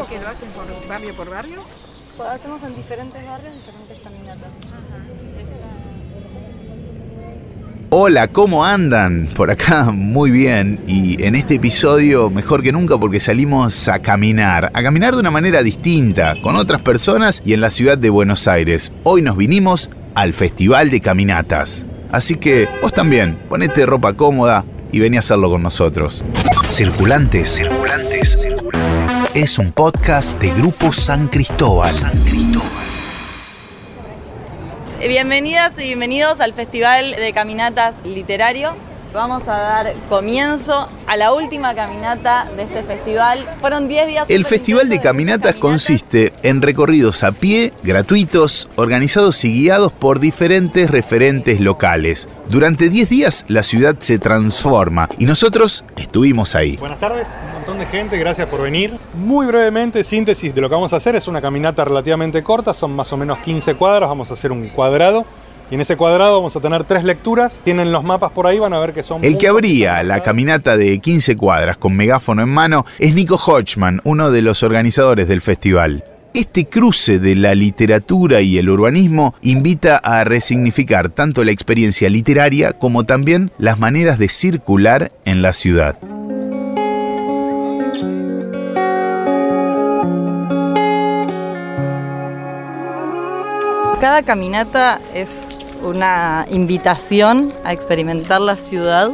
¿Pero que lo hacen por barrio por barrio? Pues hacemos en diferentes barrios diferentes caminatas. Hola, ¿cómo andan? Por acá muy bien y en este episodio mejor que nunca porque salimos a caminar, a caminar de una manera distinta, con otras personas y en la ciudad de Buenos Aires. Hoy nos vinimos al Festival de Caminatas. Así que vos también, ponete ropa cómoda y vení a hacerlo con nosotros. Circulantes, circulantes, circulantes. Es un podcast de Grupo San Cristóbal. San Cristóbal. Bienvenidas y bienvenidos al Festival de Caminatas Literario. Vamos a dar comienzo a la última caminata de este festival. Fueron 10 días. El Festival de Caminatas consiste en recorridos a pie, gratuitos, organizados y guiados por diferentes referentes locales. Durante 10 días la ciudad se transforma y nosotros estuvimos ahí. Buenas tardes, un montón de gente, gracias por venir. Muy brevemente, síntesis de lo que vamos a hacer, es una caminata relativamente corta, son más o menos 15 cuadros, vamos a hacer un cuadrado. Y en ese cuadrado vamos a tener tres lecturas. Tienen los mapas por ahí, van a ver que son... El que abría la caminata de 15 cuadras con megáfono en mano es Nico Hodgman, uno de los organizadores del festival. Este cruce de la literatura y el urbanismo invita a resignificar tanto la experiencia literaria como también las maneras de circular en la ciudad. Cada caminata es una invitación a experimentar la ciudad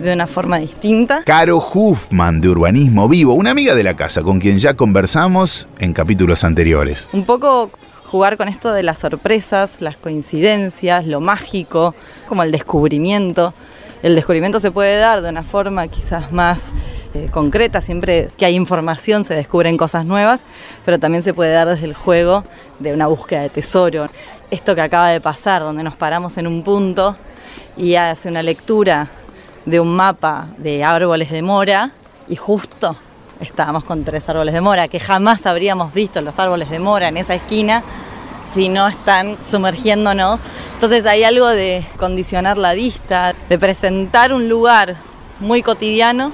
de una forma distinta. Caro Huffman de Urbanismo Vivo, una amiga de la casa con quien ya conversamos en capítulos anteriores. Un poco jugar con esto de las sorpresas, las coincidencias, lo mágico, como el descubrimiento. El descubrimiento se puede dar de una forma quizás más eh, concreta, siempre que hay información se descubren cosas nuevas, pero también se puede dar desde el juego de una búsqueda de tesoro. Esto que acaba de pasar, donde nos paramos en un punto y hace una lectura de un mapa de árboles de mora y justo estábamos con tres árboles de mora, que jamás habríamos visto los árboles de mora en esa esquina si no están sumergiéndonos. Entonces hay algo de condicionar la vista, de presentar un lugar muy cotidiano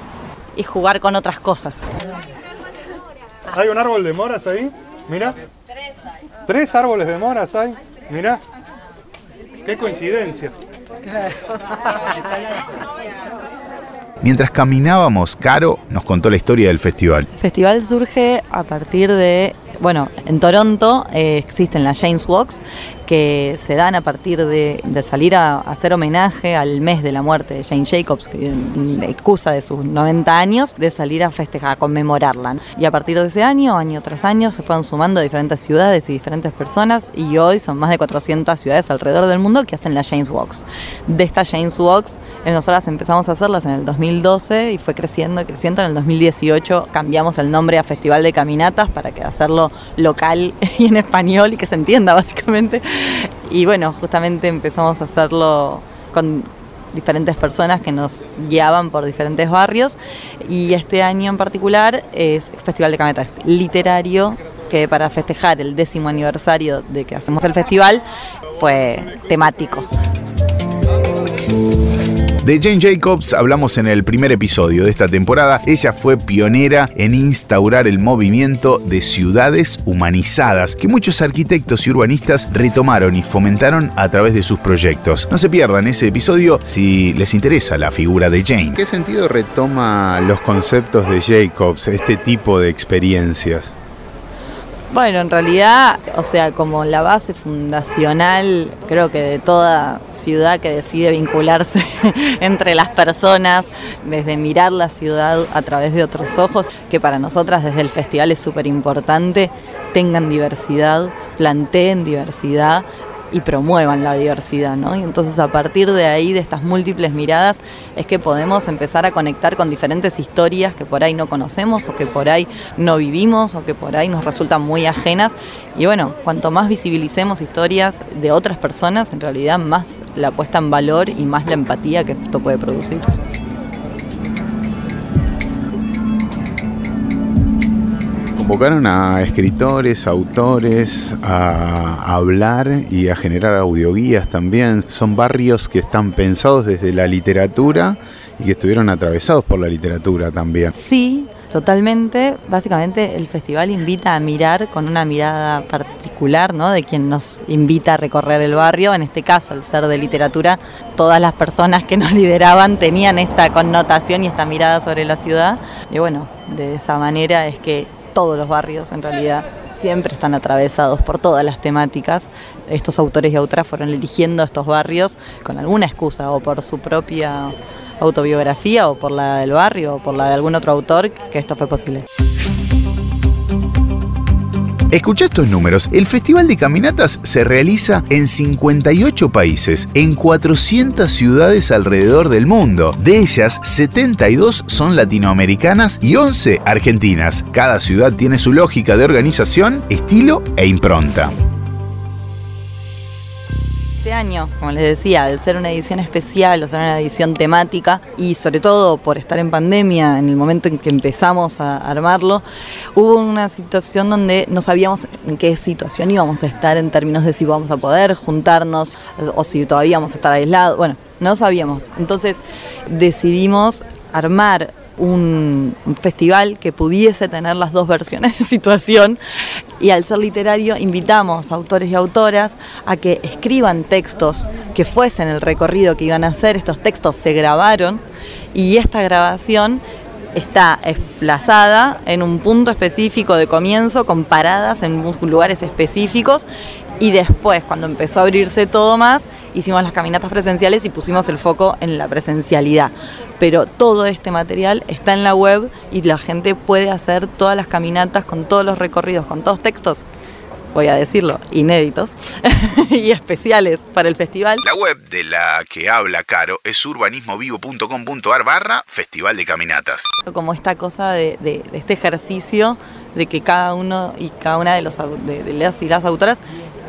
y jugar con otras cosas. ¿Hay un árbol de moras ahí? Mira. Tres árboles de moras hay. Mira. Qué coincidencia. Mientras caminábamos, Caro nos contó la historia del festival. El festival surge a partir de, bueno, en Toronto eh, existen las James Walks que se dan a partir de, salir a hacer homenaje al mes de la muerte de Jane Jacobs, la excusa de sus 90 años, de salir a festejar, a conmemorarla. Y a partir de ese año, año tras año, se fueron sumando diferentes ciudades y diferentes personas y hoy son más de 400 ciudades alrededor del mundo que hacen las James Walks. De estas James Walks, nosotras empezamos a hacerlas en el 2012 y fue creciendo, creciendo. En el 2018 cambiamos el nombre a Festival de Caminatas para que hacerlo local y en español y que se entienda básicamente. Y bueno, justamente empezamos a hacerlo con diferentes personas que nos guiaban por diferentes barrios y este año en particular es Festival de Caminatas literario que para festejar el décimo aniversario de que hacemos el festival fue temático. De Jane Jacobs hablamos en el primer episodio de esta temporada. Ella fue pionera en instaurar el movimiento de ciudades humanizadas que muchos arquitectos y urbanistas retomaron y fomentaron a través de sus proyectos. No se pierdan ese episodio si les interesa la figura de Jane. ¿Qué sentido retoma los conceptos de Jacobs, este tipo de experiencias? Bueno, en realidad, o sea, como la base fundacional, creo que de toda ciudad que decide vincularse entre las personas, desde mirar la ciudad a través de otros ojos, que para nosotras desde el festival es súper importante, tengan diversidad, planteen diversidad, y promuevan la diversidad, ¿no? Y entonces a partir de ahí, de estas múltiples miradas, es que podemos empezar a conectar con diferentes historias que por ahí no conocemos o que por ahí no vivimos o que por ahí nos resultan muy ajenas. Y bueno, cuanto más visibilicemos historias de otras personas, en realidad más la puesta en valor y más la empatía que esto puede producir. Convocaron a escritores, autores a hablar y a generar audioguías también. Son barrios que están pensados desde la literatura y que estuvieron atravesados por la literatura también. Sí, Totalmente, básicamente el festival invita a mirar con una mirada particular, ¿no? De quien nos invita a recorrer el barrio, en este caso, al ser de literatura, todas las personas que nos lideraban tenían esta connotación y esta mirada sobre la ciudad. Y bueno, de esa manera es que todos los barrios en realidad siempre están atravesados por todas las temáticas. Estos autores y autoras fueron eligiendo estos barrios con alguna excusa o por su propia autobiografía o por la del barrio o por la de algún otro autor que esto fue posible. Escucha estos números. El Festival de Caminatas se realiza en 58 países, en 400 ciudades alrededor del mundo. De ellas, 72 son latinoamericanas y 11 argentinas. Cada ciudad tiene su lógica de organización, estilo e impronta este año, como les decía, al ser una edición especial, al ser una edición temática y sobre todo por estar en pandemia, en el momento en que empezamos a armarlo, hubo una situación donde no sabíamos en qué situación íbamos a estar en términos de si íbamos a poder juntarnos o si todavía íbamos a estar aislados. Bueno, no sabíamos. Entonces decidimos armar un festival que pudiese tener las dos versiones de situación y al ser literario invitamos a autores y autoras a que escriban textos que fuesen el recorrido que iban a hacer. Estos textos se grabaron y esta grabación está desplazada en un punto específico de comienzo con paradas en lugares específicos y después cuando empezó a abrirse todo más hicimos las caminatas presenciales y pusimos el foco en la presencialidad. Pero todo este material está en la web y la gente puede hacer todas las caminatas con todos los recorridos, con todos textos voy a decirlo, inéditos y especiales para el festival. La web de la que habla Caro es urbanismovivo.com.ar barra Festival de Caminatas. Como esta cosa de, este ejercicio de que cada uno y cada una de, los, de las y las autoras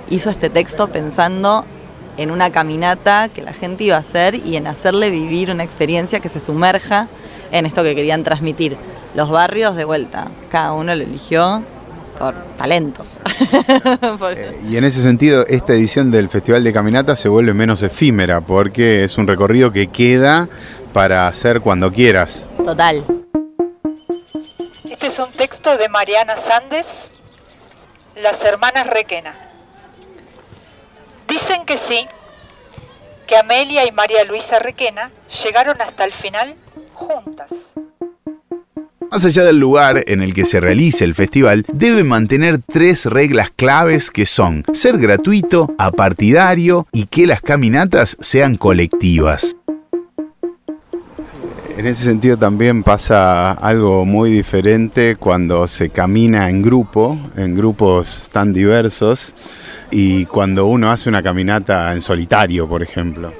hizo este texto pensando en una caminata que la gente iba a hacer y en hacerle vivir una experiencia que se sumerja en esto que querían transmitir. Los barrios de vuelta, cada uno lo eligió por talentos. Eh, y en ese sentido, esta edición del Festival de Caminata se vuelve menos efímera porque es un recorrido que queda para hacer cuando quieras. Total. Este es un texto de Mariana Sandes, Las Hermanas Requena. Dicen que sí, que Amelia y María Luisa Requena llegaron hasta el final juntas. Más allá del lugar en el que se realice el festival, debe mantener tres reglas claves que son ser gratuito, apartidario y que las caminatas sean colectivas. En ese sentido también pasa algo muy diferente cuando se camina en grupo, en grupos tan diversos y cuando uno hace una caminata en solitario, por ejemplo.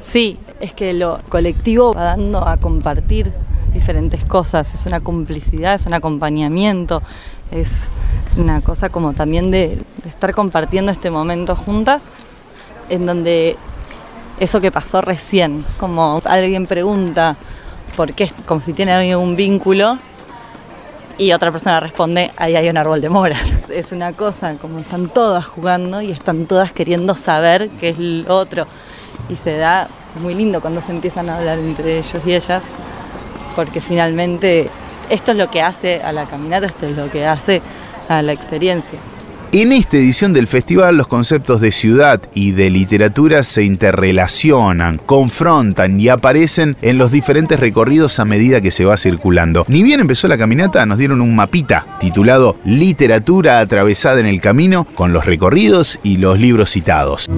Sí, es que lo colectivo va dando a compartir diferentes cosas, es una complicidad, es un acompañamiento, es una cosa como también de, estar compartiendo este momento juntas, en donde eso que pasó recién, como alguien pregunta por qué, como si tiene algún vínculo, y otra persona responde, ahí hay un árbol de moras. Es una cosa, como están todas jugando y están todas queriendo saber qué es el otro. Y se da muy lindo cuando se empiezan a hablar entre ellos y ellas, porque finalmente esto es lo que hace a la caminata, esto es lo que hace a la experiencia. En esta edición del festival los conceptos de ciudad y de literatura se interrelacionan, confrontan y aparecen en los diferentes recorridos a medida que se va circulando. Ni bien empezó la caminata, nos dieron un mapita titulado Literatura atravesada en el camino con los recorridos y los libros citados.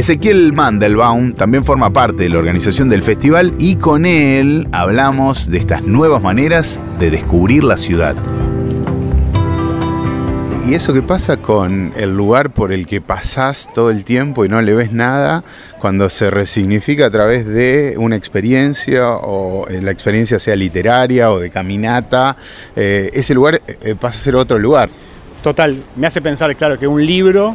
Ezequiel Mandelbaum también forma parte de la organización del festival y con él hablamos de estas nuevas maneras de descubrir la ciudad. Y eso que pasa con el lugar por el que pasás todo el tiempo y no le ves nada, cuando se resignifica a través de una experiencia, o eh, la experiencia sea literaria o de caminata, eh, ese lugar eh, pasa a ser otro lugar. Total, me hace pensar, claro, que un libro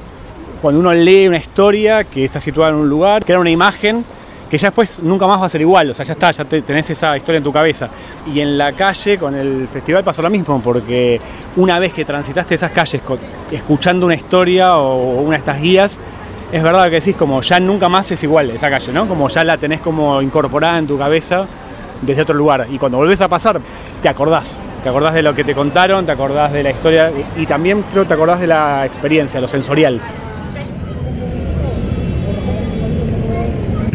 cuando uno lee una historia que está situada en un lugar, crea una imagen que ya después nunca más va a ser igual, o sea, ya está, ya tenés esa historia en tu cabeza. Y en la calle con el festival pasó lo mismo, porque una vez que transitaste esas calles escuchando una historia o una de estas guías, es verdad que decís, como ya nunca más es igual esa calle, ¿no? Como ya la tenés como incorporada en tu cabeza desde otro lugar. Y cuando volvés a pasar, te acordás. Te acordás de lo que te contaron, te acordás de la historia y, y también creo que te acordás de la experiencia, lo sensorial.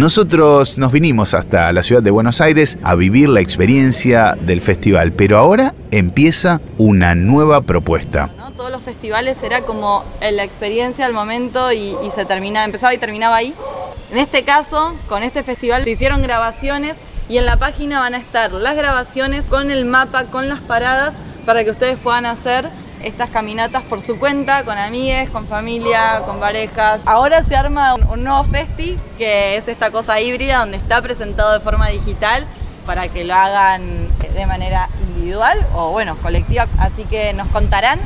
Nosotros nos vinimos hasta la ciudad de Buenos Aires a vivir la experiencia del festival, pero ahora empieza una nueva propuesta. Todos los festivales era como la experiencia al momento y, y se terminaba, empezaba y terminaba ahí. En este caso, con este festival se hicieron grabaciones y en la página van a estar las grabaciones con el mapa, con las paradas, para que ustedes puedan hacer estas caminatas por su cuenta, con amigues, con familia, con parejas. Ahora se arma un, nuevo festi, que es esta cosa híbrida, donde está presentado de forma digital para que lo hagan de manera individual o bueno, colectiva. Así que nos contarán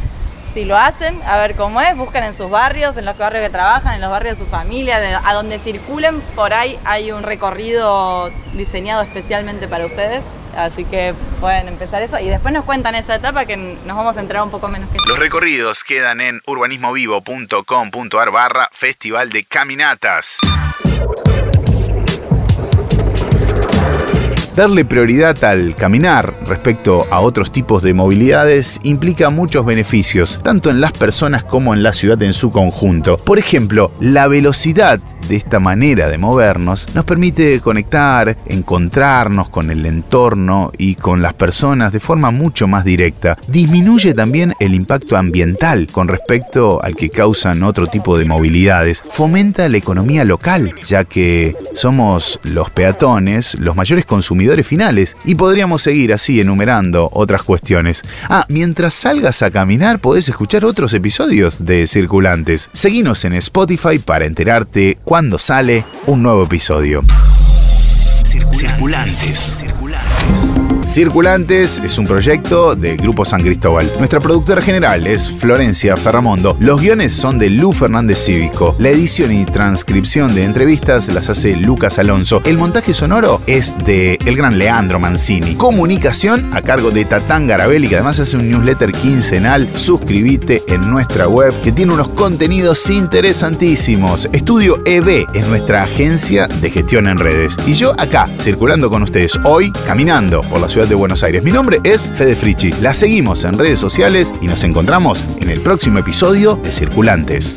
si lo hacen, a ver cómo es, buscan en sus barrios, en los barrios que trabajan, en los barrios de su familia, a donde circulen, por ahí hay un recorrido diseñado especialmente para ustedes. Así que pueden empezar eso y después nos cuentan esa etapa que nos vamos a entrar un poco menos que Los recorridos quedan en urbanismovivo.com.ar barra Festival de Caminatas. Darle prioridad al caminar respecto a otros tipos de movilidades implica muchos beneficios, tanto en las personas como en la ciudad en su conjunto. Por ejemplo, la velocidad de esta manera de movernos nos permite conectar, encontrarnos con el entorno y con las personas de forma mucho más directa. Disminuye también el impacto ambiental con respecto al que causan otro tipo de movilidades. Fomenta la economía local, ya que somos los peatones los mayores consumidores finales y podríamos seguir así enumerando otras cuestiones. Ah, mientras salgas a caminar podés escuchar otros episodios de Circulantes. Seguinos en Spotify para enterarte cuando sale un nuevo episodio. Circulantes. Circulantes. Circulantes es un proyecto de Grupo San Cristóbal. Nuestra productora general es Florencia Ferramondo. Los guiones son de Lu Fernández Cívico. La edición y transcripción de entrevistas las hace Lucas Alonso. El montaje sonoro es de el gran Leandro Mancini. Comunicación a cargo de Tatán Garabelli, que además hace un newsletter quincenal. Suscríbete en nuestra web que tiene unos contenidos interesantísimos. Estudio EB es nuestra agencia de gestión en redes. Y yo acá, circulando con ustedes hoy, caminando por la ciudad de Buenos Aires. Mi nombre es Fede Frichi. La seguimos en redes sociales y nos encontramos en el próximo episodio de Circulantes.